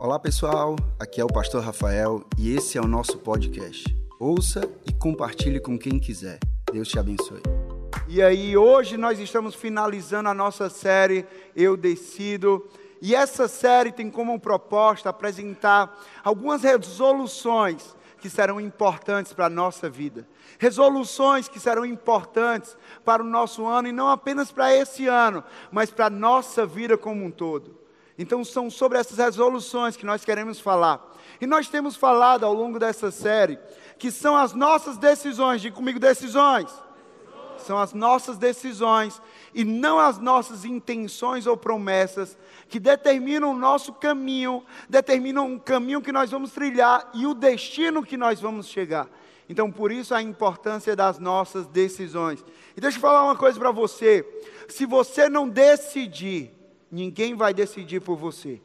Olá pessoal, aqui é o Pastor Rafael e esse é o nosso podcast. Ouça e compartilhe com quem quiser. Deus te abençoe. E aí, hoje nós estamos finalizando a nossa série Eu Decido. E essa série tem como proposta apresentar algumas resoluções que serão importantes para a nossa vida. Resoluções que serão importantes para o nosso ano e não apenas para esse ano, mas para a nossa vida como um todo. Então, são sobre essas resoluções que nós queremos falar. E nós temos falado ao longo dessa série que são as nossas decisões, diga comigo, decisões. São as nossas decisões e não as nossas intenções ou promessas que determinam o nosso caminho, determinam o caminho que nós vamos trilhar e o destino que nós vamos chegar. Então, por isso a importância das nossas decisões. E deixa eu falar uma coisa para você: se você não decidir, ninguém vai decidir por você.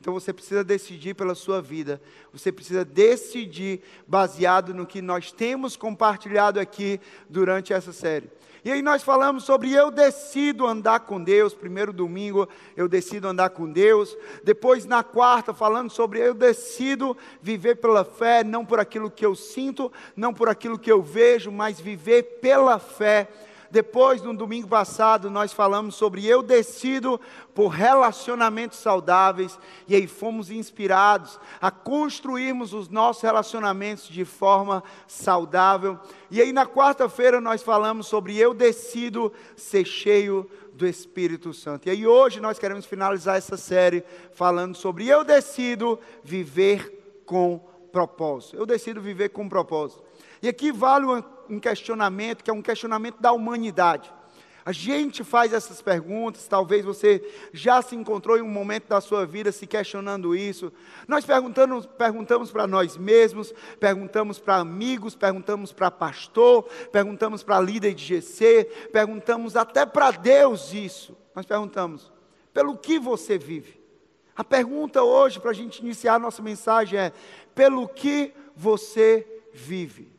Então você precisa decidir pela sua vida. Você precisa decidir baseado no que nós temos compartilhado aqui durante essa série. E aí nós falamos sobre eu decido andar com Deus. Primeiro domingo eu decido andar com Deus. Depois na quarta falando sobre eu decido viver pela fé, não por aquilo que eu sinto, não por aquilo que eu vejo, mas viver pela fé depois, no domingo passado, nós falamos sobre eu decido por relacionamentos saudáveis, e aí fomos inspirados a construirmos os nossos relacionamentos de forma saudável. E aí, na quarta-feira, nós falamos sobre eu decido ser cheio do Espírito Santo. E aí, hoje, nós queremos finalizar essa série falando sobre eu decido viver com propósito. Eu decido viver com propósito. E aqui vale um questionamento, que é um questionamento da humanidade. A gente faz essas perguntas, talvez você já se encontrou em um momento da sua vida se questionando isso. Nós perguntamos, para nós mesmos, perguntamos para amigos, perguntamos para pastor, perguntamos para líder de GC, perguntamos até para Deus isso. Nós perguntamos: pelo que você vive? A pergunta hoje, para a gente iniciar a nossa mensagem, é: pelo que você vive?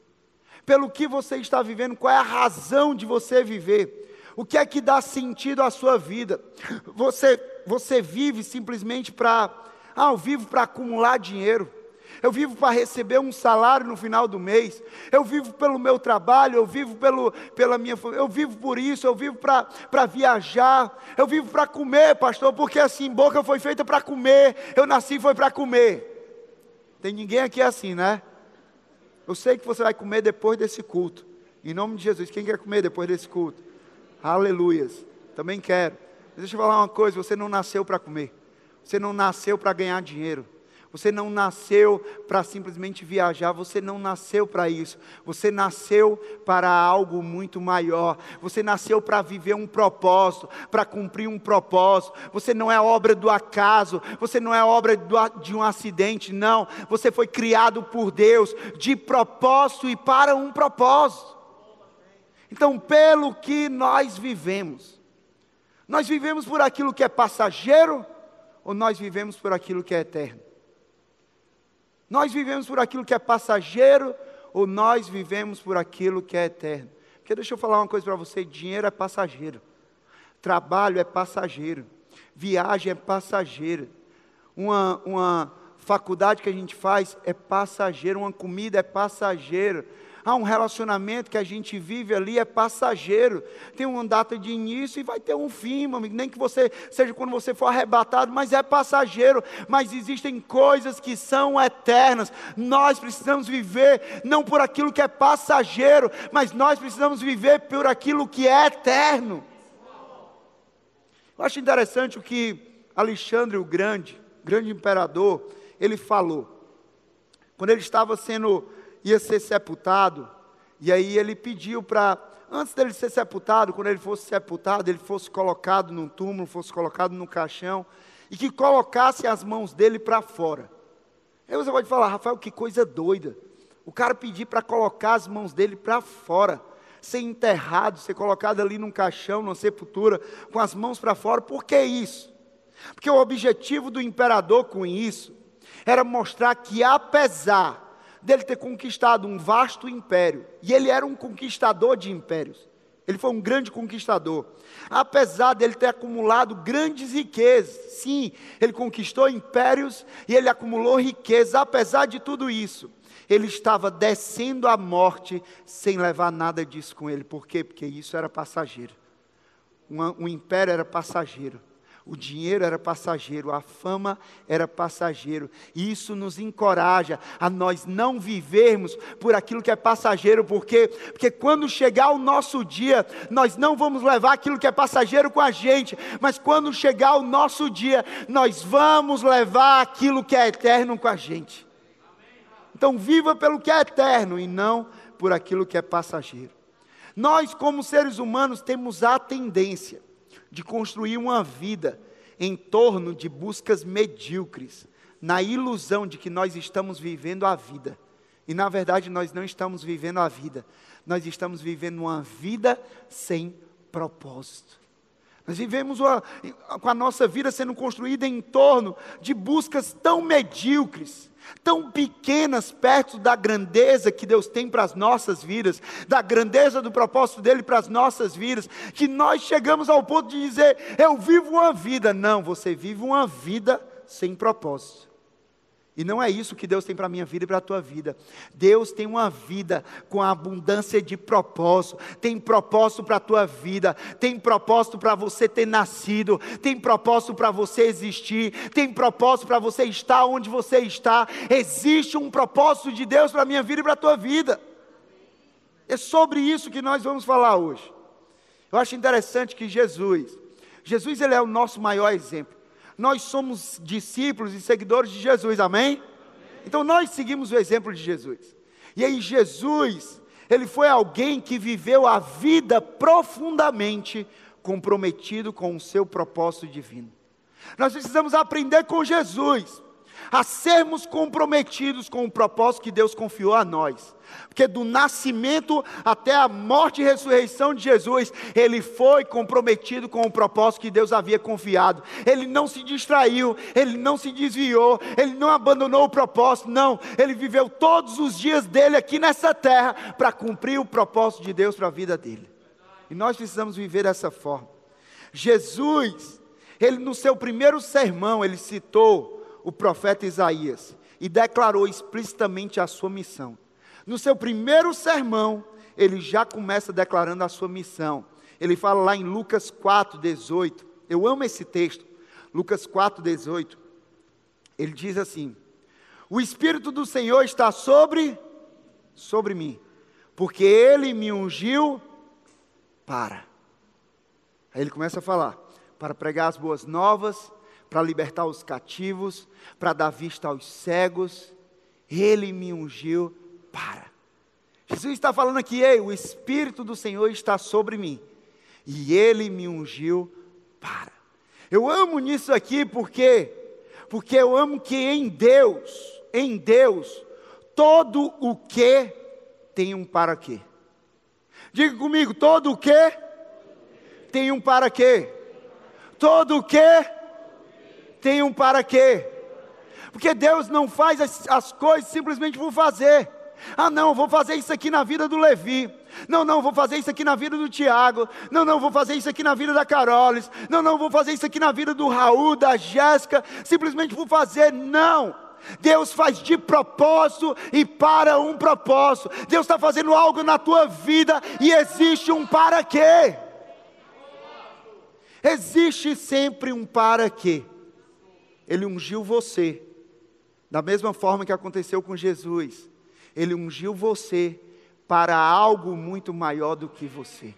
Pelo que você está vivendo, qual é a razão de você viver. O que é que dá sentido à sua vida? Você, você vive simplesmente para, ah, eu vivo para acumular dinheiro. Eu vivo para receber um salário no final do mês. Eu vivo pelo meu trabalho, eu vivo pelo, pela minha eu vivo por isso, eu vivo para viajar, eu vivo para comer, pastor, porque assim, boca foi feita para comer, eu nasci foi para comer. Tem ninguém aqui assim, né? Eu sei que você vai comer depois desse culto. Em nome de Jesus. Quem quer comer depois desse culto? Aleluias. Também quero. Deixa eu falar uma coisa: você não nasceu para comer. Você não nasceu para ganhar dinheiro. Você não nasceu para simplesmente viajar, você não nasceu para isso. Você nasceu para algo muito maior. Você nasceu para viver um propósito, para cumprir um propósito. Você não é obra do acaso, você não é obra de um acidente, não. Você foi criado por Deus de propósito e para um propósito. Então, pelo que nós vivemos, nós vivemos por aquilo que é passageiro ou nós vivemos por aquilo que é eterno? Nós vivemos por aquilo que é passageiro ou nós vivemos por aquilo que é eterno? Porque deixa eu falar uma coisa para você: dinheiro é passageiro, trabalho é passageiro, viagem é passageira, uma, uma faculdade que a gente faz é passageiro, uma comida é passageira, ah, um relacionamento que a gente vive ali é passageiro. Tem uma data de início e vai ter um fim, meu amigo. Nem que você seja quando você for arrebatado, mas é passageiro. Mas existem coisas que são eternas. Nós precisamos viver não por aquilo que é passageiro, mas nós precisamos viver por aquilo que é eterno. Eu acho interessante o que Alexandre o Grande, grande imperador, ele falou. Quando ele estava sendo ia ser sepultado, e aí ele pediu para, antes dele ser sepultado, quando ele fosse sepultado, ele fosse colocado num túmulo, fosse colocado num caixão, e que colocasse as mãos dele para fora. Aí você pode falar, Rafael, que coisa doida. O cara pedir para colocar as mãos dele para fora, ser enterrado, ser colocado ali num caixão, numa sepultura, com as mãos para fora, por que isso? Porque o objetivo do imperador com isso era mostrar que, apesar dele ter conquistado um vasto império, e ele era um conquistador de impérios. Ele foi um grande conquistador. Apesar dele ter acumulado grandes riquezas, sim, ele conquistou impérios e ele acumulou riquezas. Apesar de tudo isso, ele estava descendo à morte sem levar nada disso com ele. Por quê? Porque isso era passageiro. Um, um império era passageiro. O dinheiro era passageiro, a fama era passageiro. E isso nos encoraja a nós não vivermos por aquilo que é passageiro, porque porque quando chegar o nosso dia, nós não vamos levar aquilo que é passageiro com a gente, mas quando chegar o nosso dia, nós vamos levar aquilo que é eterno com a gente. Então viva pelo que é eterno e não por aquilo que é passageiro. Nós, como seres humanos, temos a tendência de construir uma vida em torno de buscas medíocres, na ilusão de que nós estamos vivendo a vida. E na verdade nós não estamos vivendo a vida, nós estamos vivendo uma vida sem propósito. Nós vivemos uma, com a nossa vida sendo construída em torno de buscas tão medíocres, tão pequenas perto da grandeza que Deus tem para as nossas vidas, da grandeza do propósito dele para as nossas vidas, que nós chegamos ao ponto de dizer: eu vivo uma vida. Não, você vive uma vida sem propósito. E não é isso que Deus tem para a minha vida e para a tua vida. Deus tem uma vida com abundância de propósito. Tem propósito para a tua vida. Tem propósito para você ter nascido. Tem propósito para você existir. Tem propósito para você estar onde você está. Existe um propósito de Deus para a minha vida e para a tua vida. É sobre isso que nós vamos falar hoje. Eu acho interessante que Jesus, Jesus ele é o nosso maior exemplo. Nós somos discípulos e seguidores de Jesus, amém? Então nós seguimos o exemplo de Jesus. E aí, Jesus, ele foi alguém que viveu a vida profundamente comprometido com o seu propósito divino. Nós precisamos aprender com Jesus a sermos comprometidos com o propósito que Deus confiou a nós. Porque do nascimento até a morte e ressurreição de Jesus, ele foi comprometido com o propósito que Deus havia confiado. Ele não se distraiu, ele não se desviou, ele não abandonou o propósito, não. Ele viveu todos os dias dele aqui nessa terra para cumprir o propósito de Deus para a vida dele. E nós precisamos viver dessa forma. Jesus, ele no seu primeiro sermão, ele citou o profeta Isaías e declarou explicitamente a sua missão. No seu primeiro sermão, ele já começa declarando a sua missão. Ele fala lá em Lucas 4, 18. Eu amo esse texto. Lucas 4, 18. Ele diz assim: O Espírito do Senhor está sobre, sobre mim, porque ele me ungiu para. Aí ele começa a falar: para pregar as boas novas, para libertar os cativos, para dar vista aos cegos. Ele me ungiu para. Jesus está falando aqui, ei, o Espírito do Senhor está sobre mim. E ele me ungiu para. Eu amo nisso aqui porque porque eu amo que em Deus, em Deus, todo o que tem um para quê. Diga comigo, todo o que tem um para quê. Todo o que tem um para quê. Porque Deus não faz as, as coisas simplesmente por fazer. Ah, não, vou fazer isso aqui na vida do Levi. Não, não, vou fazer isso aqui na vida do Tiago. Não, não, vou fazer isso aqui na vida da Carolis. Não, não, vou fazer isso aqui na vida do Raul, da Jéssica. Simplesmente vou fazer. Não. Deus faz de propósito e para um propósito. Deus está fazendo algo na tua vida e existe um para quê. Existe sempre um para quê. Ele ungiu você, da mesma forma que aconteceu com Jesus. Ele ungiu você para algo muito maior do que você.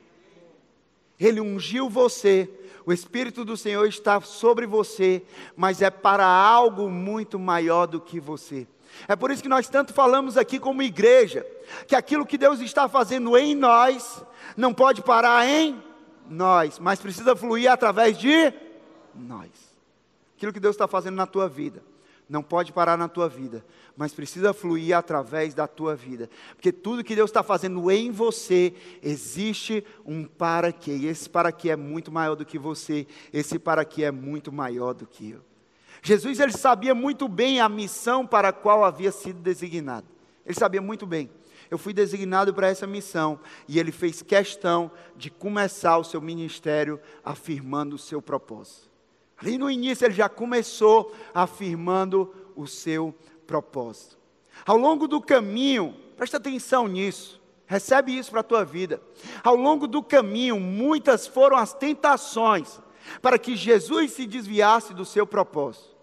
Ele ungiu você, o Espírito do Senhor está sobre você, mas é para algo muito maior do que você. É por isso que nós tanto falamos aqui como igreja, que aquilo que Deus está fazendo em nós, não pode parar em nós, mas precisa fluir através de nós. Aquilo que Deus está fazendo na tua vida. Não pode parar na tua vida, mas precisa fluir através da tua vida. Porque tudo que Deus está fazendo em você, existe um para quê. E esse para quê é muito maior do que você. Esse para quê é muito maior do que eu. Jesus ele sabia muito bem a missão para a qual havia sido designado. Ele sabia muito bem. Eu fui designado para essa missão. E ele fez questão de começar o seu ministério afirmando o seu propósito. Ali no início ele já começou afirmando o seu propósito. Ao longo do caminho, presta atenção nisso. Recebe isso para a tua vida. Ao longo do caminho, muitas foram as tentações para que Jesus se desviasse do seu propósito.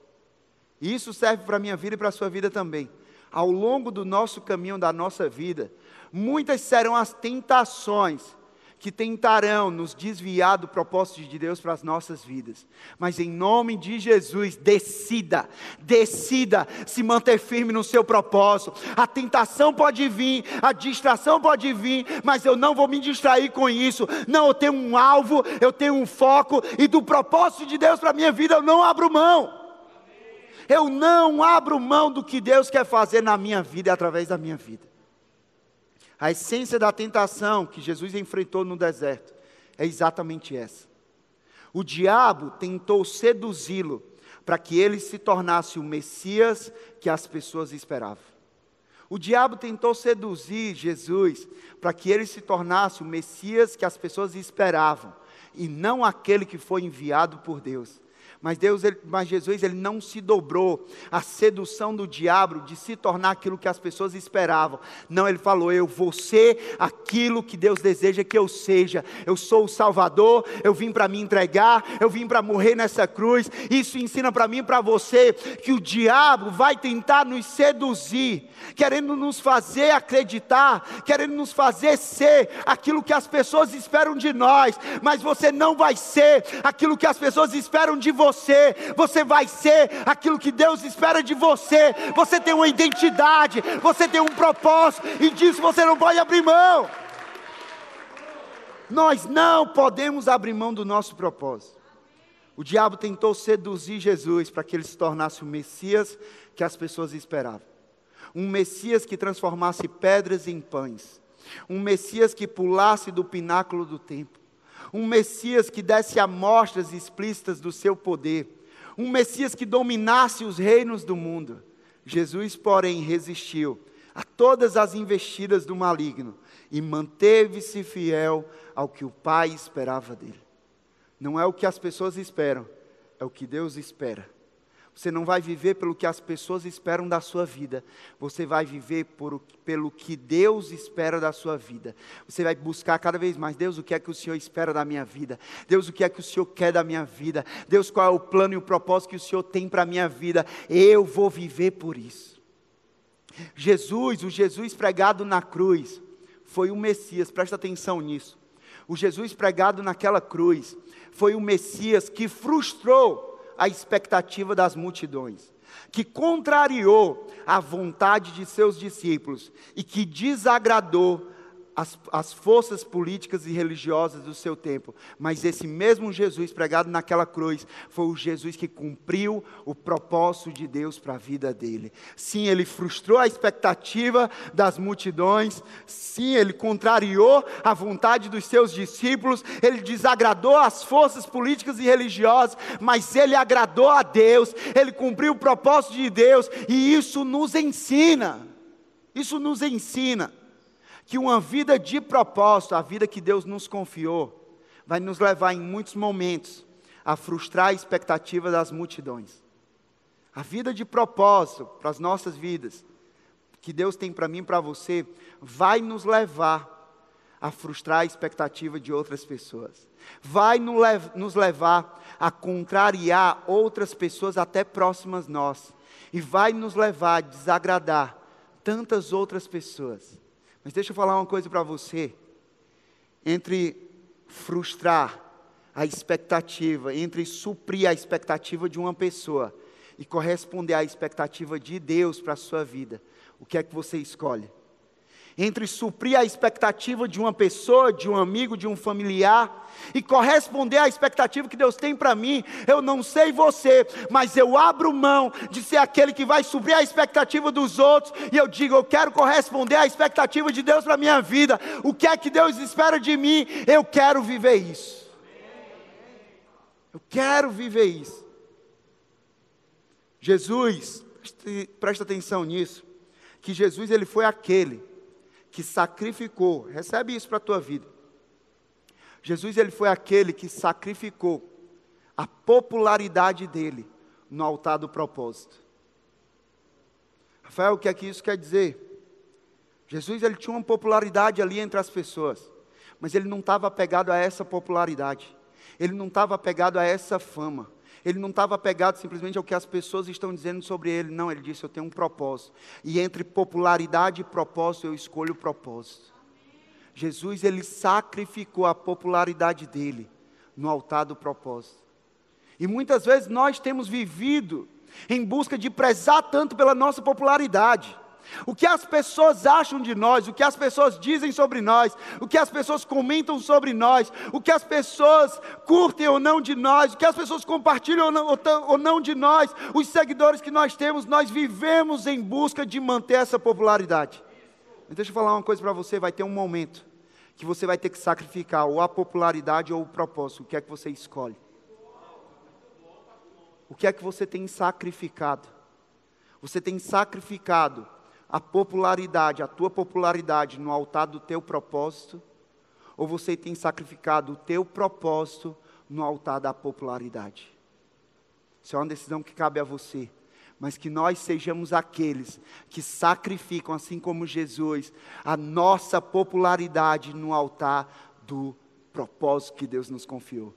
E isso serve para a minha vida e para a sua vida também. Ao longo do nosso caminho, da nossa vida, muitas serão as tentações que tentarão nos desviar do propósito de Deus para as nossas vidas. Mas em nome de Jesus, decida, decida se manter firme no seu propósito. A tentação pode vir, a distração pode vir, mas eu não vou me distrair com isso. Não, eu tenho um alvo, eu tenho um foco e do propósito de Deus para a minha vida eu não abro mão. Eu não abro mão do que Deus quer fazer na minha vida e através da minha vida. A essência da tentação que Jesus enfrentou no deserto é exatamente essa. O diabo tentou seduzi-lo para que ele se tornasse o Messias que as pessoas esperavam. O diabo tentou seduzir Jesus para que ele se tornasse o Messias que as pessoas esperavam, e não aquele que foi enviado por Deus. Mas Deus, ele, mas Jesus, ele não se dobrou à sedução do diabo de se tornar aquilo que as pessoas esperavam. Não, ele falou: "Eu vou ser aquilo que Deus deseja que eu seja. Eu sou o Salvador, eu vim para me entregar, eu vim para morrer nessa cruz". Isso ensina para mim e para você que o diabo vai tentar nos seduzir, querendo nos fazer acreditar, querendo nos fazer ser aquilo que as pessoas esperam de nós, mas você não vai ser aquilo que as pessoas esperam de você você, você vai ser aquilo que Deus espera de você. Você tem uma identidade, você tem um propósito, e disso você não pode abrir mão. Nós não podemos abrir mão do nosso propósito. O diabo tentou seduzir Jesus para que ele se tornasse o Messias que as pessoas esperavam. Um Messias que transformasse pedras em pães. Um Messias que pulasse do pináculo do templo um Messias que desse amostras explícitas do seu poder, um Messias que dominasse os reinos do mundo. Jesus, porém, resistiu a todas as investidas do maligno e manteve-se fiel ao que o Pai esperava dele. Não é o que as pessoas esperam, é o que Deus espera. Você não vai viver pelo que as pessoas esperam da sua vida. Você vai viver por, pelo que Deus espera da sua vida. Você vai buscar cada vez mais: Deus, o que é que o Senhor espera da minha vida? Deus, o que é que o Senhor quer da minha vida? Deus, qual é o plano e o propósito que o Senhor tem para a minha vida? Eu vou viver por isso. Jesus, o Jesus pregado na cruz, foi o Messias, presta atenção nisso. O Jesus pregado naquela cruz foi o Messias que frustrou a expectativa das multidões, que contrariou a vontade de seus discípulos e que desagradou as, as forças políticas e religiosas do seu tempo, mas esse mesmo Jesus pregado naquela cruz foi o Jesus que cumpriu o propósito de Deus para a vida dele. Sim, ele frustrou a expectativa das multidões, sim, ele contrariou a vontade dos seus discípulos, ele desagradou as forças políticas e religiosas, mas ele agradou a Deus, ele cumpriu o propósito de Deus, e isso nos ensina. Isso nos ensina que uma vida de propósito, a vida que Deus nos confiou, vai nos levar em muitos momentos a frustrar a expectativa das multidões. A vida de propósito para as nossas vidas, que Deus tem para mim e para você, vai nos levar a frustrar a expectativa de outras pessoas. Vai nos levar a contrariar outras pessoas até próximas nós. E vai nos levar a desagradar tantas outras pessoas. Mas deixa eu falar uma coisa para você. Entre frustrar a expectativa, entre suprir a expectativa de uma pessoa e corresponder à expectativa de Deus para a sua vida, o que é que você escolhe? Entre suprir a expectativa de uma pessoa, de um amigo, de um familiar, e corresponder à expectativa que Deus tem para mim. Eu não sei você, mas eu abro mão de ser aquele que vai suprir a expectativa dos outros, e eu digo, eu quero corresponder à expectativa de Deus para minha vida. O que é que Deus espera de mim? Eu quero viver isso. Eu quero viver isso. Jesus, presta atenção nisso, que Jesus ele foi aquele que sacrificou, recebe isso para a tua vida. Jesus ele foi aquele que sacrificou a popularidade dele no altar do propósito. Rafael, o que é que isso quer dizer? Jesus ele tinha uma popularidade ali entre as pessoas, mas ele não estava apegado a essa popularidade. Ele não estava apegado a essa fama. Ele não estava apegado simplesmente ao que as pessoas estão dizendo sobre ele. Não, ele disse: Eu tenho um propósito. E entre popularidade e propósito, eu escolho o propósito. Jesus, ele sacrificou a popularidade dele no altar do propósito. E muitas vezes nós temos vivido em busca de prezar tanto pela nossa popularidade. O que as pessoas acham de nós, o que as pessoas dizem sobre nós, o que as pessoas comentam sobre nós, o que as pessoas curtem ou não de nós, o que as pessoas compartilham ou não, de nós, os seguidores que nós temos, nós vivemos em busca de manter essa popularidade. Deixa eu falar uma coisa para você: vai ter um momento que você vai ter que sacrificar ou a popularidade ou o propósito. O que é que você escolhe? O que é que você tem sacrificado? Você tem sacrificado a popularidade, a tua popularidade no altar do teu propósito? Ou você tem sacrificado o teu propósito no altar da popularidade? Isso é uma decisão que cabe a você. Mas que nós sejamos aqueles que sacrificam, assim como Jesus, a nossa popularidade no altar do propósito que Deus nos confiou.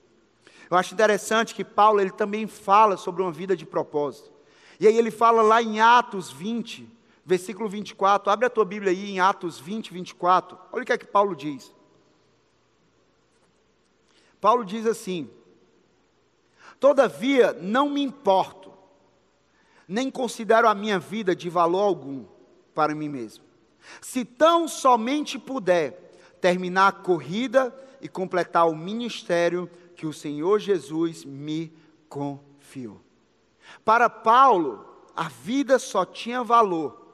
Eu acho interessante que Paulo ele também fala sobre uma vida de propósito. E aí ele fala lá em Atos 20, versículo 24. Abre a tua Bíblia aí em Atos 20, 24. Olha o que é que Paulo diz. Paulo diz assim: Todavia não me importo, nem considero a minha vida de valor algum para mim mesmo. Se tão somente puder terminar a corrida e completar o ministério que o Senhor Jesus me confiou. Para Paulo, a vida só tinha valor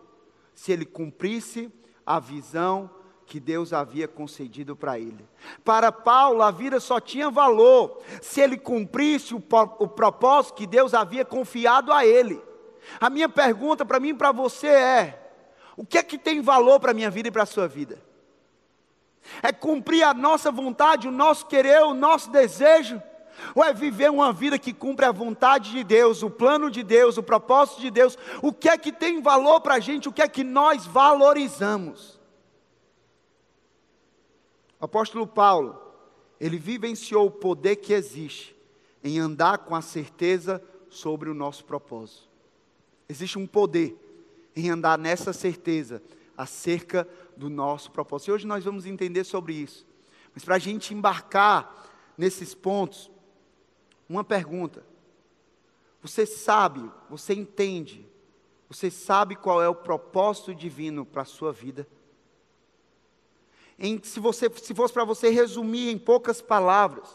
se ele cumprisse a visão que Deus havia concedido para ele. Para Paulo, a vida só tinha valor se ele cumprisse o, o propósito que Deus havia confiado a ele. A minha pergunta para mim e para você é: o que é que tem valor para a minha vida e para a sua vida? É cumprir a nossa vontade, o nosso querer, o nosso desejo? Ou é viver uma vida que cumpre a vontade de Deus, o plano de Deus, o propósito de Deus? O que é que tem valor para a gente? O que é que nós valorizamos? O apóstolo Paulo, ele vivenciou o poder que existe em andar com a certeza sobre o nosso propósito. Existe um poder em andar nessa certeza acerca do nosso propósito. E hoje nós vamos entender sobre isso. Mas para a gente embarcar nesses pontos, uma pergunta. Você sabe, você entende, você sabe qual é o propósito divino para a sua vida? Em, se, você, se fosse para você resumir em poucas palavras,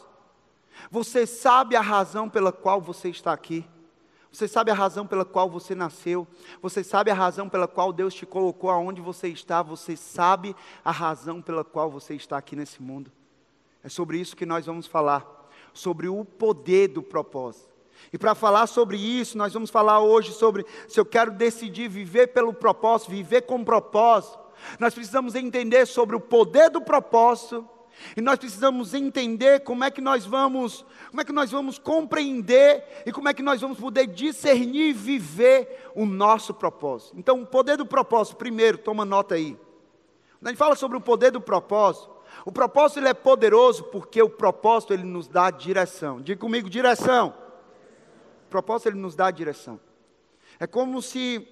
você sabe a razão pela qual você está aqui? Você sabe a razão pela qual você nasceu? Você sabe a razão pela qual Deus te colocou aonde você está? Você sabe a razão pela qual você está aqui nesse mundo? É sobre isso que nós vamos falar sobre o poder do propósito. E para falar sobre isso, nós vamos falar hoje sobre se eu quero decidir viver pelo propósito, viver com propósito. Nós precisamos entender sobre o poder do propósito e nós precisamos entender como é que nós vamos, como é que nós vamos compreender e como é que nós vamos poder discernir e viver o nosso propósito. Então, o poder do propósito, primeiro, toma nota aí. Quando a gente fala sobre o poder do propósito, o propósito ele é poderoso porque o propósito ele nos dá direção. Diga comigo, direção. O propósito ele nos dá direção. É como se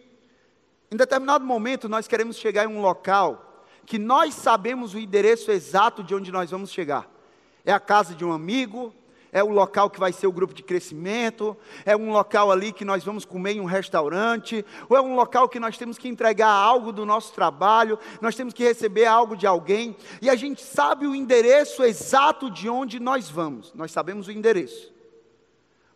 em determinado momento nós queremos chegar em um local que nós sabemos o endereço exato de onde nós vamos chegar. É a casa de um amigo, é o local que vai ser o grupo de crescimento, é um local ali que nós vamos comer em um restaurante, ou é um local que nós temos que entregar algo do nosso trabalho, nós temos que receber algo de alguém, e a gente sabe o endereço exato de onde nós vamos, nós sabemos o endereço,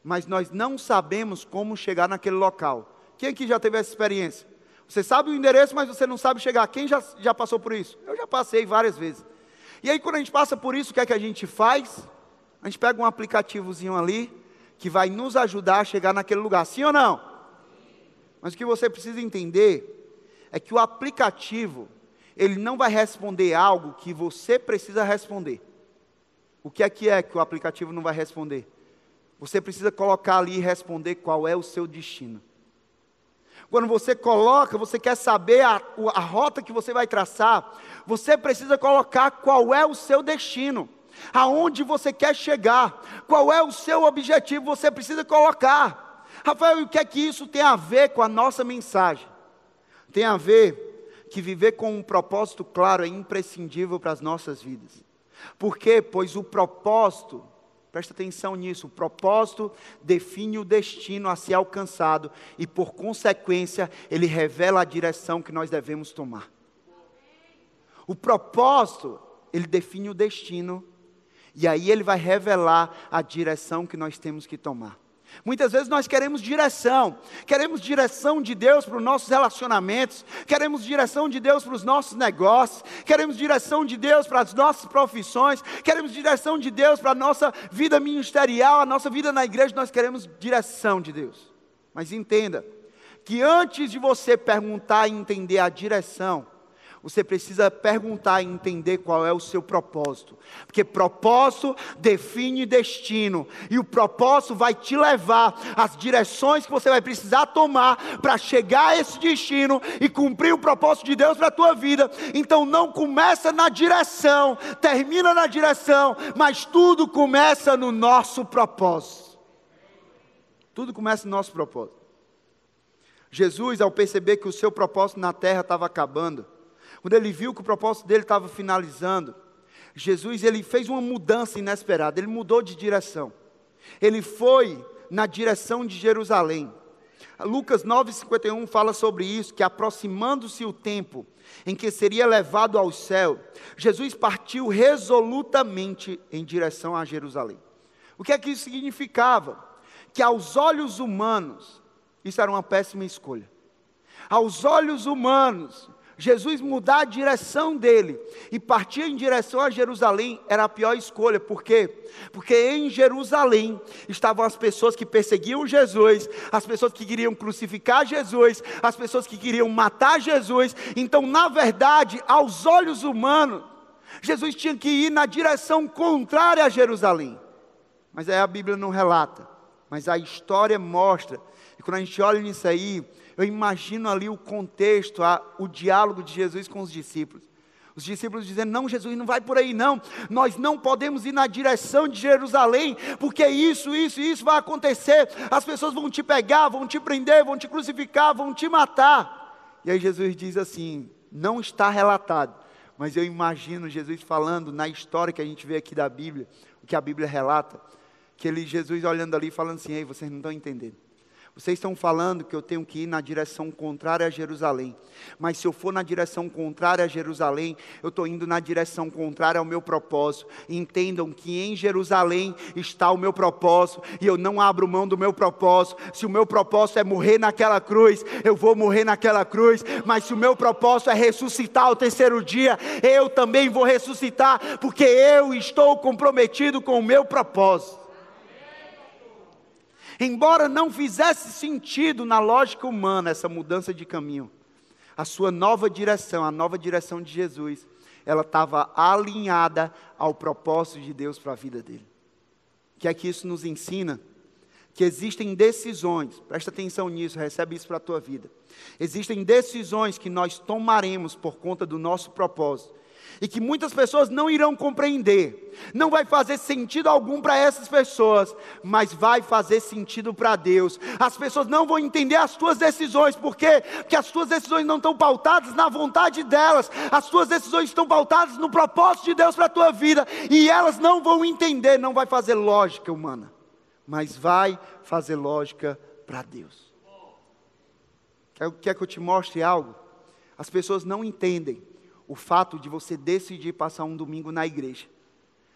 mas nós não sabemos como chegar naquele local. Quem aqui já teve essa experiência? Você sabe o endereço, mas você não sabe chegar. Quem já, já passou por isso? Eu já passei várias vezes. E aí, quando a gente passa por isso, o que é que a gente faz? A gente pega um aplicativozinho ali que vai nos ajudar a chegar naquele lugar, sim ou não? Mas o que você precisa entender é que o aplicativo, ele não vai responder algo que você precisa responder. O que é que é que o aplicativo não vai responder? Você precisa colocar ali e responder qual é o seu destino. Quando você coloca, você quer saber a, a rota que você vai traçar, você precisa colocar qual é o seu destino, aonde você quer chegar, qual é o seu objetivo, você precisa colocar. Rafael, o que é que isso tem a ver com a nossa mensagem? Tem a ver que viver com um propósito claro é imprescindível para as nossas vidas. Por quê? Pois o propósito Presta atenção nisso. O propósito define o destino a ser alcançado e, por consequência, ele revela a direção que nós devemos tomar. O propósito, ele define o destino e aí ele vai revelar a direção que nós temos que tomar. Muitas vezes nós queremos direção, queremos direção de Deus para os nossos relacionamentos, queremos direção de Deus para os nossos negócios, queremos direção de Deus para as nossas profissões, queremos direção de Deus para a nossa vida ministerial, a nossa vida na igreja, nós queremos direção de Deus. Mas entenda que antes de você perguntar e entender a direção, você precisa perguntar e entender qual é o seu propósito. Porque propósito define destino. E o propósito vai te levar às direções que você vai precisar tomar para chegar a esse destino e cumprir o propósito de Deus para a tua vida. Então não começa na direção, termina na direção, mas tudo começa no nosso propósito. Tudo começa no nosso propósito. Jesus, ao perceber que o seu propósito na terra estava acabando, quando ele viu que o propósito dele estava finalizando, Jesus ele fez uma mudança inesperada, ele mudou de direção. Ele foi na direção de Jerusalém. Lucas 9:51 fala sobre isso, que aproximando-se o tempo em que seria levado ao céu, Jesus partiu resolutamente em direção a Jerusalém. O que é que isso significava? Que aos olhos humanos, isso era uma péssima escolha. Aos olhos humanos, Jesus mudar a direção dele e partir em direção a Jerusalém era a pior escolha, por quê? Porque em Jerusalém estavam as pessoas que perseguiam Jesus, as pessoas que queriam crucificar Jesus, as pessoas que queriam matar Jesus. Então, na verdade, aos olhos humanos, Jesus tinha que ir na direção contrária a Jerusalém. Mas aí a Bíblia não relata, mas a história mostra. E quando a gente olha nisso aí, eu imagino ali o contexto, a, o diálogo de Jesus com os discípulos. Os discípulos dizendo: Não, Jesus, não vai por aí, não. Nós não podemos ir na direção de Jerusalém, porque isso, isso, isso vai acontecer. As pessoas vão te pegar, vão te prender, vão te crucificar, vão te matar. E aí Jesus diz assim: Não está relatado, mas eu imagino Jesus falando na história que a gente vê aqui da Bíblia, o que a Bíblia relata, que ele, Jesus olhando ali, falando assim: Ei, vocês não estão entendendo. Vocês estão falando que eu tenho que ir na direção contrária a Jerusalém. Mas se eu for na direção contrária a Jerusalém, eu estou indo na direção contrária ao meu propósito. Entendam que em Jerusalém está o meu propósito. E eu não abro mão do meu propósito. Se o meu propósito é morrer naquela cruz, eu vou morrer naquela cruz. Mas se o meu propósito é ressuscitar ao terceiro dia, eu também vou ressuscitar. Porque eu estou comprometido com o meu propósito. Embora não fizesse sentido na lógica humana essa mudança de caminho, a sua nova direção, a nova direção de Jesus, ela estava alinhada ao propósito de Deus para a vida dele. Que é que isso nos ensina? Que existem decisões, presta atenção nisso, recebe isso para a tua vida. Existem decisões que nós tomaremos por conta do nosso propósito, e que muitas pessoas não irão compreender. Não vai fazer sentido algum para essas pessoas, mas vai fazer sentido para Deus. As pessoas não vão entender as tuas decisões, por quê? Porque as tuas decisões não estão pautadas na vontade delas, as tuas decisões estão pautadas no propósito de Deus para a tua vida, e elas não vão entender, não vai fazer lógica humana, mas vai fazer lógica para Deus. Quer, quer que eu te mostre algo? As pessoas não entendem o fato de você decidir passar um domingo na igreja.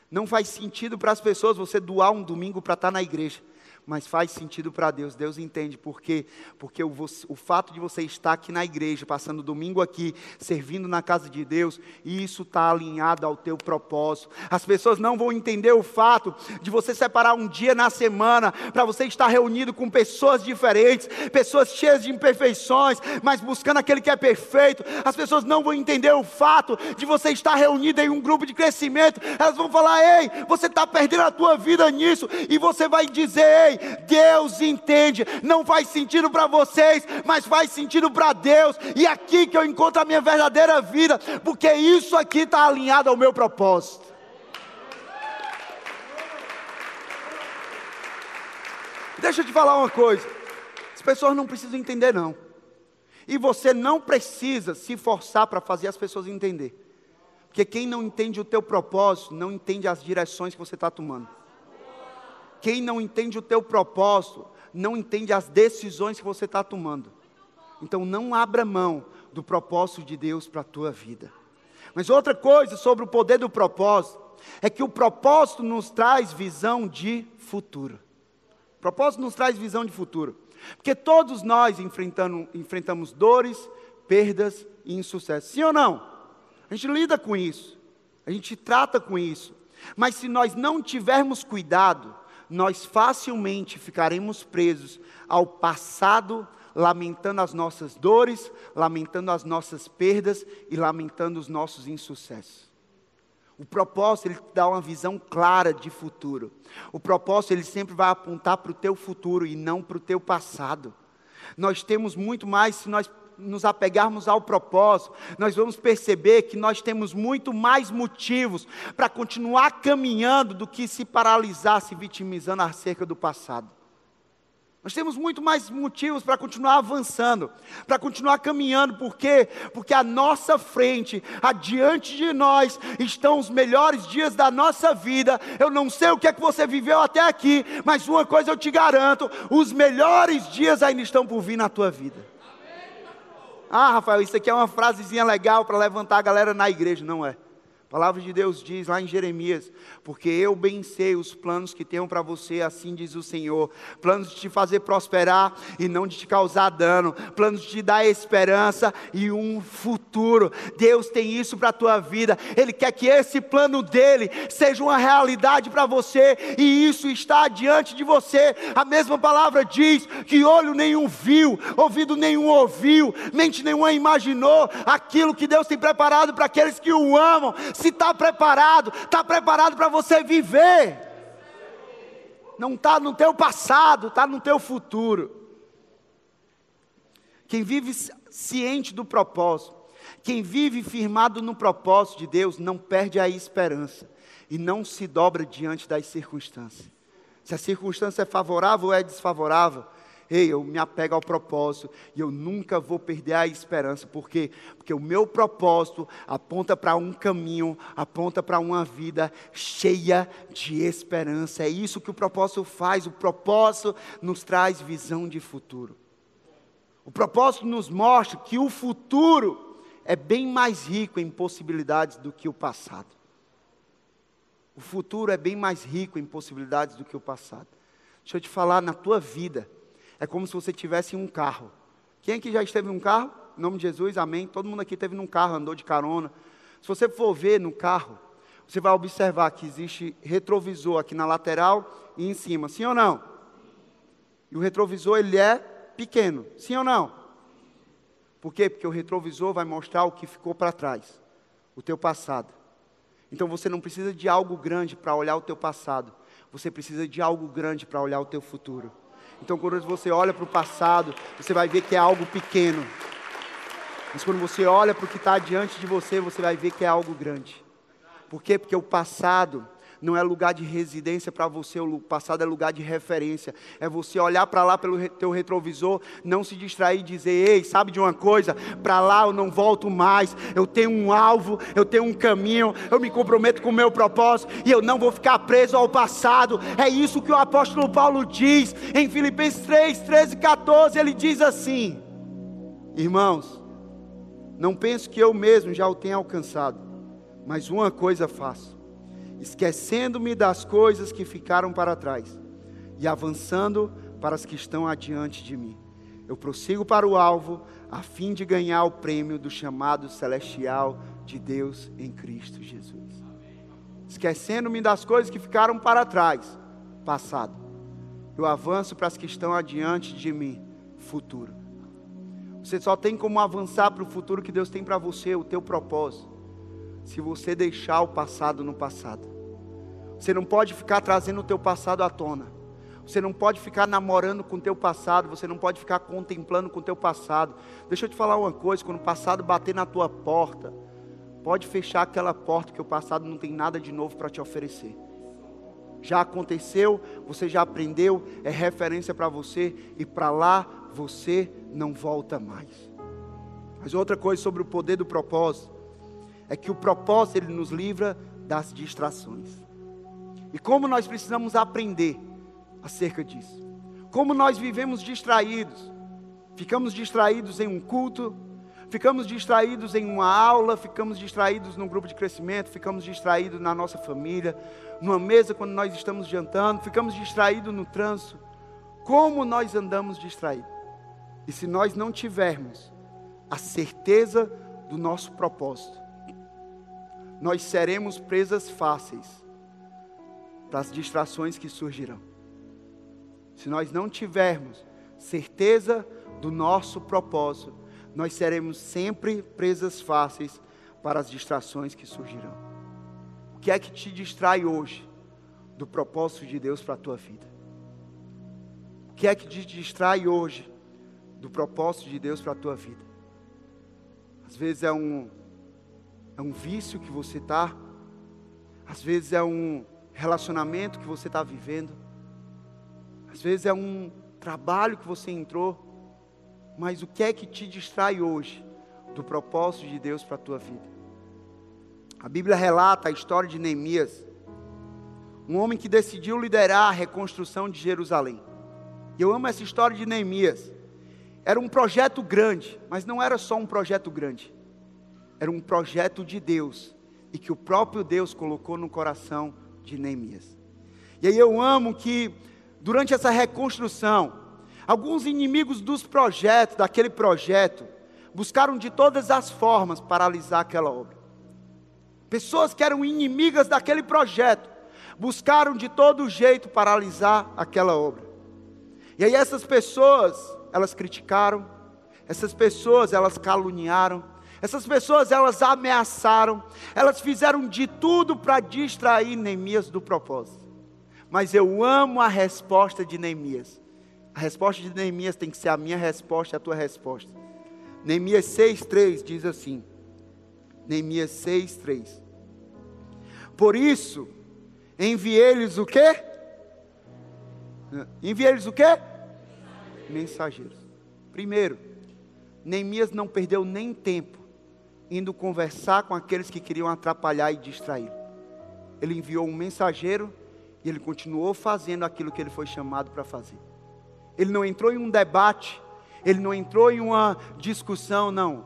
Não faz sentido para as pessoas você doar um domingo para estar na igreja, mas faz sentido para Deus. Deus entende por quê? Porque o, o, fato de você estar aqui na igreja, passando domingo aqui, servindo na casa de Deus, isso está alinhado ao teu propósito. As pessoas não vão entender o fato de você separar um dia na semana para você estar reunido com pessoas diferentes, pessoas cheias de imperfeições, mas buscando aquele que é perfeito. As pessoas não vão entender o fato de você estar reunido em um grupo de crescimento. Elas vão falar: ei, você está perdendo a tua vida nisso, e você vai dizer: ei, Deus entende, não faz sentido para vocês, mas faz sentido para Deus, e aqui que eu encontro a minha verdadeira vida, porque isso aqui está alinhado ao meu propósito. Deixa eu te falar uma coisa, as pessoas não precisam entender, não, e você não precisa se forçar para fazer as pessoas entender. Porque quem não entende o teu propósito, não entende as direções que você está tomando. Quem não entende o teu propósito, não entende as decisões que você está tomando. Então não abra mão do propósito de Deus para a tua vida. Mas outra coisa sobre o poder do propósito é que o propósito nos traz visão de futuro. O propósito nos traz visão de futuro. Porque todos nós enfrentamos dores, perdas e insucesso. Sim ou não? A gente lida com isso. A gente trata com isso. Mas se nós não tivermos cuidado, nós facilmente ficaremos presos ao passado, lamentando as nossas dores, lamentando as nossas perdas e lamentando os nossos insucessos. O propósito ele dá uma visão clara de futuro. O propósito ele sempre vai apontar para o teu futuro e não para o teu passado. Nós temos muito mais se nós nos apegarmos ao propósito, nós vamos perceber que nós temos muito mais motivos para continuar caminhando do que se paralisar, se vitimizando acerca do passado. Nós temos muito mais motivos para continuar avançando, para continuar caminhando, por quê? Porque à nossa frente, adiante de nós, estão os melhores dias da nossa vida. Eu não sei o que é que você viveu até aqui, mas uma coisa eu te garanto: os melhores dias ainda estão por vir na tua vida. Ah, Rafael, isso aqui é uma frasezinha legal para levantar a galera na igreja. Não é. Palavra de Deus diz lá em Jeremias: Porque eu bem sei os planos que tenho para você, assim diz o Senhor. Planos de te fazer prosperar e não de te causar dano. Planos de te dar esperança e um futuro. Deus tem isso para a tua vida. Ele quer que esse plano dele seja uma realidade para você e isso está diante de você. A mesma palavra diz que olho nenhum viu, ouvido nenhum ouviu, mente nenhuma imaginou aquilo que Deus tem preparado para aqueles que o amam se está preparado, está preparado para você viver. Não está no teu passado, está no teu futuro. Quem vive ciente do propósito, quem vive firmado no propósito de Deus, não perde a esperança e não se dobra diante das circunstâncias. Se a circunstância é favorável ou é desfavorável, Ei, eu me apego ao propósito e eu nunca vou perder a esperança. Por quê? Porque o meu propósito aponta para um caminho, aponta para uma vida cheia de esperança. É isso que o propósito faz. O propósito nos traz visão de futuro. O propósito nos mostra que o futuro é bem mais rico em possibilidades do que o passado. O futuro é bem mais rico em possibilidades do que o passado. Deixa eu te falar, na tua vida, é como se você tivesse um carro. Quem aqui já esteve num carro? Em nome de Jesus, amém. Todo mundo aqui esteve num carro, andou de carona. Se você for ver no carro, você vai observar que existe retrovisor aqui na lateral e em cima, sim ou não? E o retrovisor ele é pequeno, sim ou não? Por quê? Porque o retrovisor vai mostrar o que ficou para trás, o teu passado. Então você não precisa de algo grande para olhar o teu passado, você precisa de algo grande para olhar o teu futuro. Então, quando você olha para o passado, você vai ver que é algo pequeno. Mas quando você olha para o que está diante de você, você vai ver que é algo grande. Por quê? Porque o passado não é lugar de residência para você, o passado é lugar de referência. É você olhar para lá pelo teu retrovisor, não se distrair e dizer: "Ei, sabe de uma coisa? Para lá eu não volto mais. Eu tenho um alvo, eu tenho um caminho, eu me comprometo com o meu propósito e eu não vou ficar preso ao passado". É isso que o apóstolo Paulo diz em Filipenses 3, 13 e 14, ele diz assim: Irmãos, não penso que eu mesmo já o tenha alcançado, mas uma coisa faço esquecendo-me das coisas que ficaram para trás e avançando para as que estão adiante de mim. Eu prossigo para o alvo, a fim de ganhar o prêmio do chamado celestial de Deus em Cristo Jesus. Esquecendo-me das coisas que ficaram para trás, passado. Eu avanço para as que estão adiante de mim, futuro. Você só tem como avançar para o futuro que Deus tem para você, o teu propósito, se você deixar o passado no passado. Você não pode ficar trazendo o teu passado à tona. Você não pode ficar namorando com o teu passado, você não pode ficar contemplando com o teu passado. Deixa eu te falar uma coisa, quando o passado bater na tua porta, pode fechar aquela porta que o passado não tem nada de novo para te oferecer. Já aconteceu, você já aprendeu, é referência para você e para lá você não volta mais. Mas outra coisa sobre o poder do propósito é que o propósito ele nos livra das distrações. E como nós precisamos aprender acerca disso. Como nós vivemos distraídos. Ficamos distraídos em um culto, ficamos distraídos em uma aula, ficamos distraídos num grupo de crescimento, ficamos distraídos na nossa família, numa mesa quando nós estamos jantando, ficamos distraídos no trânsito. Como nós andamos distraídos? E se nós não tivermos a certeza do nosso propósito, nós seremos presas fáceis das distrações que surgirão se nós não tivermos certeza do nosso propósito, nós seremos sempre presas fáceis para as distrações que surgirão. O que é que te distrai hoje do propósito de Deus para a tua vida? O que é que te distrai hoje do propósito de Deus para a tua vida? Às vezes é um, é um vício que você está, às vezes é um relacionamento que você está vivendo, às vezes é um trabalho que você entrou, mas o que é que te distrai hoje do propósito de Deus para a tua vida? A Bíblia relata a história de Neemias, um homem que decidiu liderar a reconstrução de Jerusalém. E eu amo essa história de Neemias. Era um projeto grande, mas não era só um projeto grande. Era um projeto de Deus e que o próprio Deus colocou no coração de Neemias. E aí eu amo que durante essa reconstrução, alguns inimigos dos projetos, daquele projeto, buscaram de todas as formas paralisar aquela obra. Pessoas que eram inimigas daquele projeto, buscaram de todo jeito paralisar aquela obra. E aí essas pessoas, elas criticaram, essas pessoas, elas caluniaram, essas pessoas, elas ameaçaram, elas fizeram de tudo para distrair Neemias do propósito. Mas eu amo a resposta de Neemias. A resposta de Neemias tem que ser a minha resposta a tua resposta. Neemias 6,3 diz assim. Neemias 6,3. Por isso, enviei-lhes o quê? Enviei-lhes o quê? Mensageiros. Primeiro, Neemias não perdeu nem tempo indo conversar com aqueles que queriam atrapalhar e distrair. Ele enviou um mensageiro e ele continuou fazendo aquilo que ele foi chamado para fazer. Ele não entrou em um debate, ele não entrou em uma discussão, não.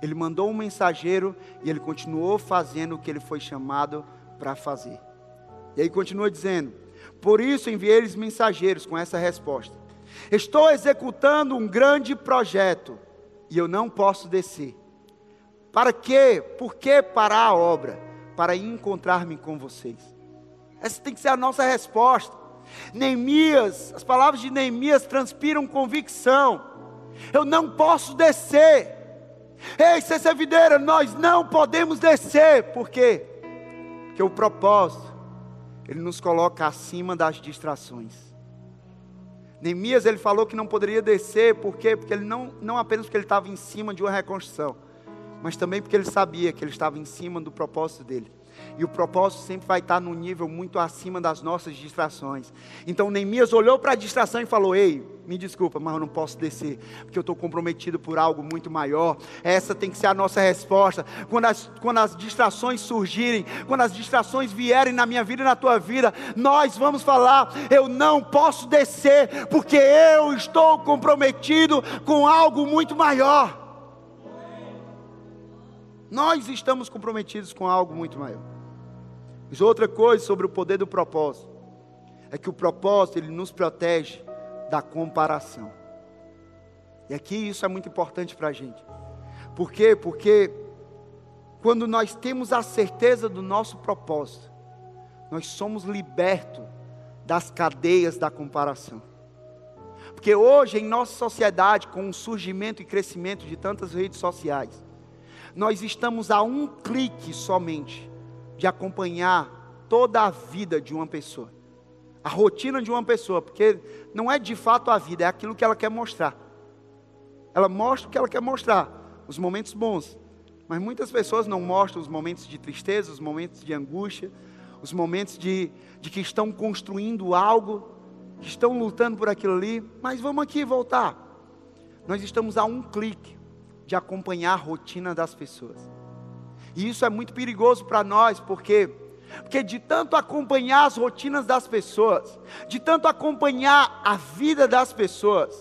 Ele mandou um mensageiro e ele continuou fazendo o que ele foi chamado para fazer. E aí continua dizendo: Por isso enviei-lhes mensageiros com essa resposta. Estou executando um grande projeto e eu não posso descer. Para quê? Por que parar a obra? Para encontrar-me com vocês. Essa tem que ser a nossa resposta. Neemias, as palavras de Neemias transpiram convicção. Eu não posso descer. Ei, Cessa Videira, nós não podemos descer. Por quê? Porque o propósito, ele nos coloca acima das distrações. Neemias, ele falou que não poderia descer, por quê? Porque ele não, não apenas porque ele estava em cima de uma reconstrução, mas também porque ele sabia que ele estava em cima do propósito dele. E o propósito sempre vai estar num nível muito acima das nossas distrações. Então Neemias olhou para a distração e falou: Ei, me desculpa, mas eu não posso descer, porque eu estou comprometido por algo muito maior. Essa tem que ser a nossa resposta. Quando as, quando as distrações surgirem, quando as distrações vierem na minha vida e na tua vida, nós vamos falar: Eu não posso descer, porque eu estou comprometido com algo muito maior. Nós estamos comprometidos com algo muito maior. Mas outra coisa sobre o poder do propósito. é que o propósito ele nos protege da comparação. E aqui isso é muito importante para a gente. Por quê? Porque quando nós temos a certeza do nosso propósito, nós somos libertos das cadeias da comparação. Porque hoje, em nossa sociedade, com o surgimento e crescimento de tantas redes sociais, nós estamos a um clique somente de acompanhar toda a vida de uma pessoa, a rotina de uma pessoa, porque não é de fato a vida, é aquilo que ela quer mostrar. Ela mostra o que ela quer mostrar, os momentos bons, mas muitas pessoas não mostram os momentos de tristeza, os momentos de angústia, os momentos de, de que estão construindo algo, que estão lutando por aquilo ali, mas vamos aqui voltar. Nós estamos a um clique de acompanhar a rotina das pessoas. E isso é muito perigoso para nós, porque porque de tanto acompanhar as rotinas das pessoas, de tanto acompanhar a vida das pessoas,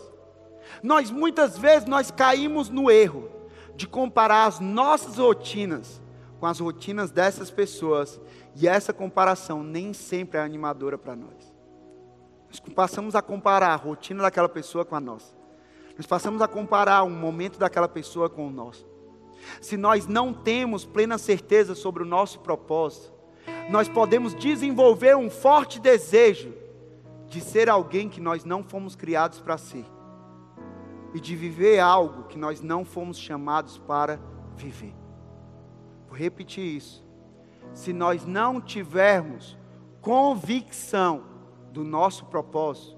nós muitas vezes nós caímos no erro de comparar as nossas rotinas com as rotinas dessas pessoas, e essa comparação nem sempre é animadora para nós. Nós passamos a comparar a rotina daquela pessoa com a nossa. Nós passamos a comparar um momento daquela pessoa com o nosso. Se nós não temos plena certeza sobre o nosso propósito, nós podemos desenvolver um forte desejo de ser alguém que nós não fomos criados para ser e de viver algo que nós não fomos chamados para viver. Vou repetir isso. Se nós não tivermos convicção do nosso propósito,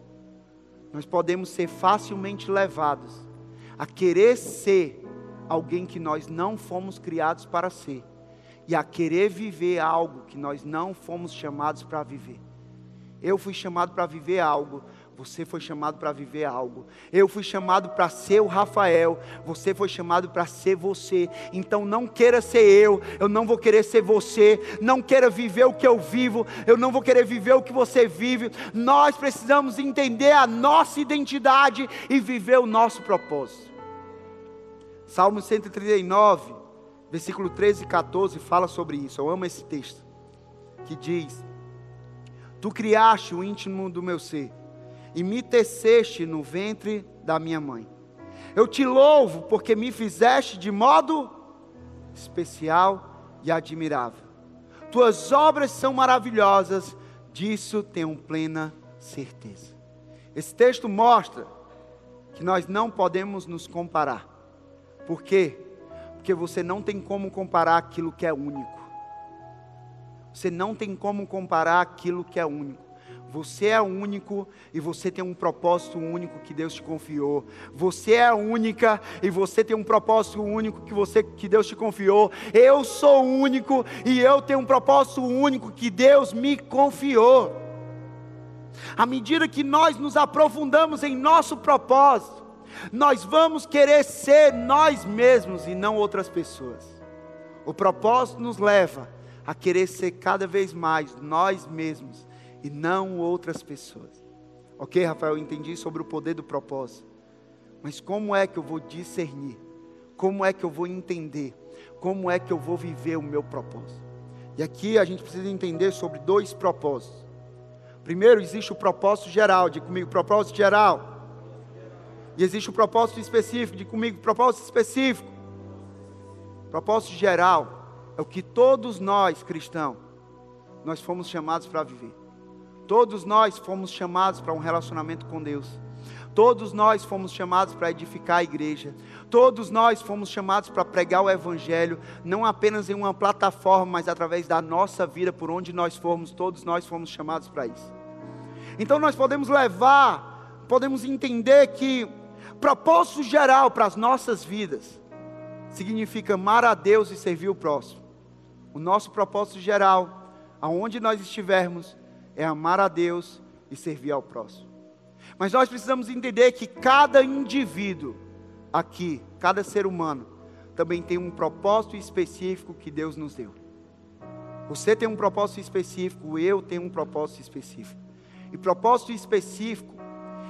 nós podemos ser facilmente levados a querer ser alguém que nós não fomos criados para ser e a querer viver algo que nós não fomos chamados para viver. Eu fui chamado para viver algo, você foi chamado para viver algo. Eu fui chamado para ser o Rafael. Você foi chamado para ser você. Então não queira ser eu. Eu não vou querer ser você. Não queira viver o que eu vivo. Eu não vou querer viver o que você vive. Nós precisamos entender a nossa identidade e viver o nosso propósito. Salmo 139, versículo 13 e 14 fala sobre isso. Eu amo esse texto. Que diz: Tu criaste o íntimo do meu ser e me teceste no ventre da minha mãe. Eu te louvo porque me fizeste de modo especial e admirável. Tuas obras são maravilhosas, disso tenho plena certeza. Esse texto mostra que nós não podemos nos comparar. Por quê? Porque você não tem como comparar aquilo que é único. Você não tem como comparar aquilo que é único. Você é único e você tem um propósito único que Deus te confiou. Você é única e você tem um propósito único que você que Deus te confiou. Eu sou único e eu tenho um propósito único que Deus me confiou. À medida que nós nos aprofundamos em nosso propósito, nós vamos querer ser nós mesmos e não outras pessoas. O propósito nos leva a querer ser cada vez mais nós mesmos e não outras pessoas. Ok, Rafael, eu entendi sobre o poder do propósito. Mas como é que eu vou discernir? Como é que eu vou entender? Como é que eu vou viver o meu propósito? E aqui a gente precisa entender sobre dois propósitos. Primeiro, existe o propósito geral, de comigo, propósito geral. E existe o propósito específico, de comigo, propósito específico. Propósito geral é o que todos nós cristãos, nós fomos chamados para viver. Todos nós fomos chamados para um relacionamento com Deus. Todos nós fomos chamados para edificar a igreja. Todos nós fomos chamados para pregar o Evangelho, não apenas em uma plataforma, mas através da nossa vida, por onde nós formos, todos nós fomos chamados para isso. Então nós podemos levar, podemos entender que propósito geral para as nossas vidas significa amar a Deus e servir o próximo. O nosso propósito geral, aonde nós estivermos, é amar a Deus e servir ao próximo. Mas nós precisamos entender que cada indivíduo aqui, cada ser humano, também tem um propósito específico que Deus nos deu. Você tem um propósito específico, eu tenho um propósito específico. E propósito específico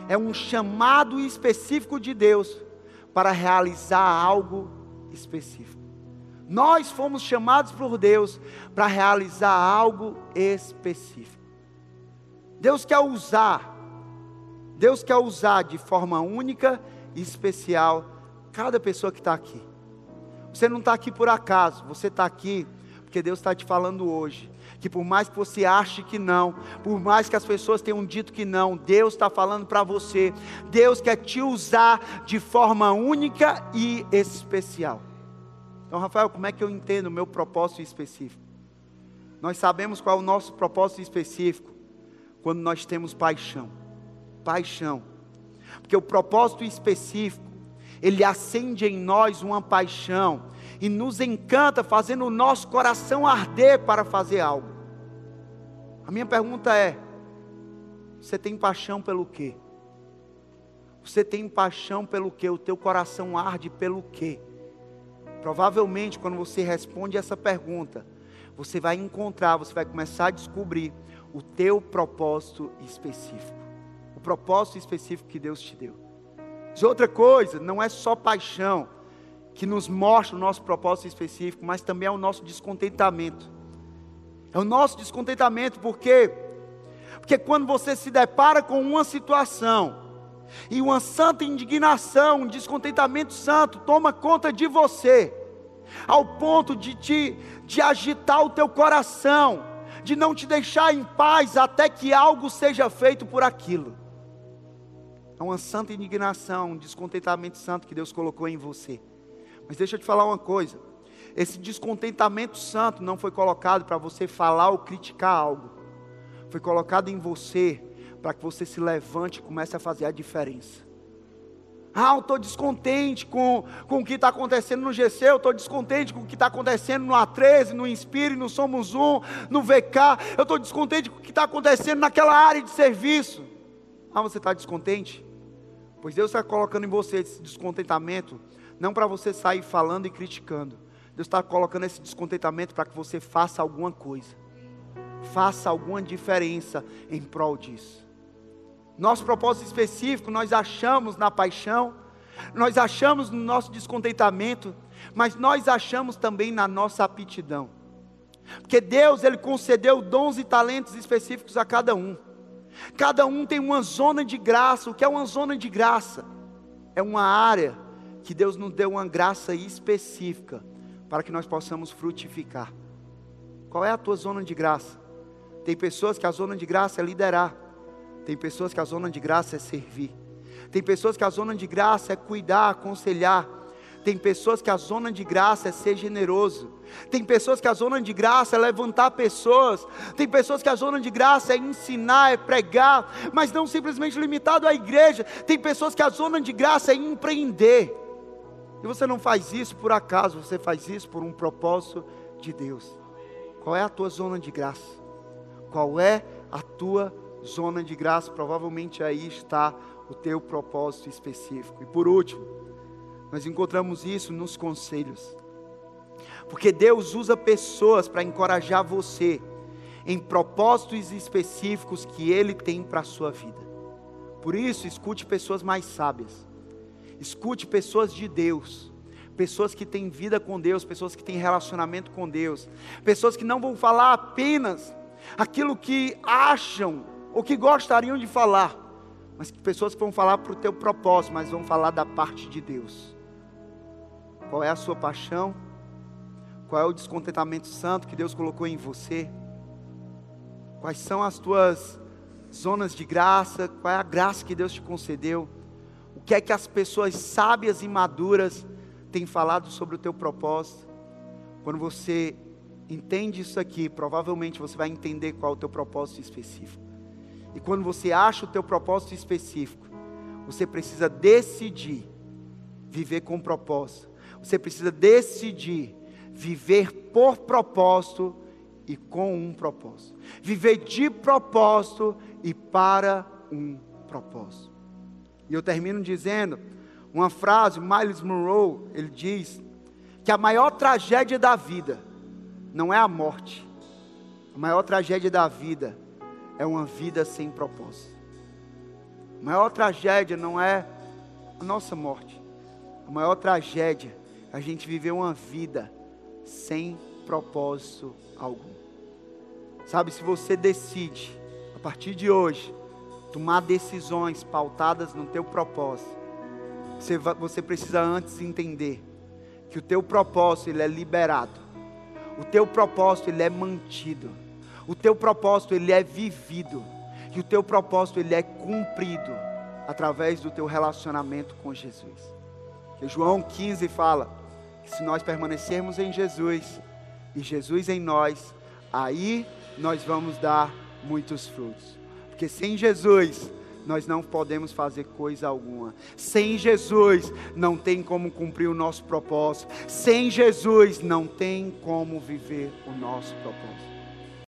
é um chamado específico de Deus para realizar algo específico. Nós fomos chamados por Deus para realizar algo específico. Deus quer usar, Deus quer usar de forma única e especial cada pessoa que está aqui. Você não está aqui por acaso, você está aqui porque Deus está te falando hoje. Que por mais que você ache que não, por mais que as pessoas tenham dito que não, Deus está falando para você. Deus quer te usar de forma única e especial. Então, Rafael, como é que eu entendo o meu propósito específico? Nós sabemos qual é o nosso propósito específico quando nós temos paixão. Paixão. Porque o propósito específico, ele acende em nós uma paixão e nos encanta, fazendo o nosso coração arder para fazer algo. A minha pergunta é: você tem paixão pelo quê? Você tem paixão pelo quê? O teu coração arde pelo quê? Provavelmente, quando você responde essa pergunta, você vai encontrar, você vai começar a descobrir o teu propósito específico. O propósito específico que Deus te deu. De outra coisa, não é só paixão que nos mostra o nosso propósito específico, mas também é o nosso descontentamento. É o nosso descontentamento porque porque quando você se depara com uma situação e uma santa indignação, um descontentamento santo toma conta de você, ao ponto de te de agitar o teu coração, de não te deixar em paz até que algo seja feito por aquilo. É uma santa indignação, um descontentamento santo que Deus colocou em você. Mas deixa eu te falar uma coisa: esse descontentamento santo não foi colocado para você falar ou criticar algo, foi colocado em você para que você se levante e comece a fazer a diferença. Ah, eu estou descontente com, com o que está acontecendo no GC, eu estou descontente com o que está acontecendo no A13, no Inspire, no Somos Um, no VK, eu estou descontente com o que está acontecendo naquela área de serviço. Ah, você está descontente? Pois Deus está colocando em você esse descontentamento, não para você sair falando e criticando. Deus está colocando esse descontentamento para que você faça alguma coisa, faça alguma diferença em prol disso. Nosso propósito específico nós achamos na paixão, nós achamos no nosso descontentamento, mas nós achamos também na nossa aptidão. Porque Deus, Ele concedeu dons e talentos específicos a cada um. Cada um tem uma zona de graça. O que é uma zona de graça? É uma área que Deus nos deu uma graça específica para que nós possamos frutificar. Qual é a tua zona de graça? Tem pessoas que a zona de graça é liderar. Tem pessoas que a zona de graça é servir. Tem pessoas que a zona de graça é cuidar, aconselhar. Tem pessoas que a zona de graça é ser generoso. Tem pessoas que a zona de graça é levantar pessoas. Tem pessoas que a zona de graça é ensinar, é pregar, mas não simplesmente limitado à igreja. Tem pessoas que a zona de graça é empreender. E você não faz isso por acaso, você faz isso por um propósito de Deus. Qual é a tua zona de graça? Qual é a tua zona de graça? Provavelmente aí está o teu propósito específico. E por último, nós encontramos isso nos conselhos. Porque Deus usa pessoas para encorajar você em propósitos específicos que Ele tem para a sua vida. Por isso, escute pessoas mais sábias. Escute pessoas de Deus, pessoas que têm vida com Deus, pessoas que têm relacionamento com Deus, pessoas que não vão falar apenas aquilo que acham ou que gostariam de falar, mas pessoas que vão falar para o teu propósito, mas vão falar da parte de Deus. Qual é a sua paixão? Qual é o descontentamento santo que Deus colocou em você? Quais são as tuas zonas de graça? Qual é a graça que Deus te concedeu? O que é que as pessoas sábias e maduras têm falado sobre o teu propósito? Quando você entende isso aqui, provavelmente você vai entender qual é o teu propósito específico. E quando você acha o teu propósito específico, você precisa decidir viver com propósito. Você precisa decidir viver por propósito e com um propósito. Viver de propósito e para um propósito. E eu termino dizendo uma frase, Miles Monroe, ele diz que a maior tragédia da vida não é a morte. A maior tragédia da vida é uma vida sem propósito. A maior tragédia não é a nossa morte. A maior tragédia é a gente viver uma vida sem propósito algum. Sabe, se você decide, a partir de hoje, tomar decisões pautadas no teu propósito, você, você precisa antes entender que o teu propósito ele é liberado, o teu propósito ele é mantido, o teu propósito ele é vivido e o teu propósito ele é cumprido através do teu relacionamento com Jesus. Que João 15 fala que se nós permanecermos em Jesus e Jesus em nós, aí nós vamos dar muitos frutos. Porque sem Jesus nós não podemos fazer coisa alguma. Sem Jesus não tem como cumprir o nosso propósito. Sem Jesus não tem como viver o nosso propósito.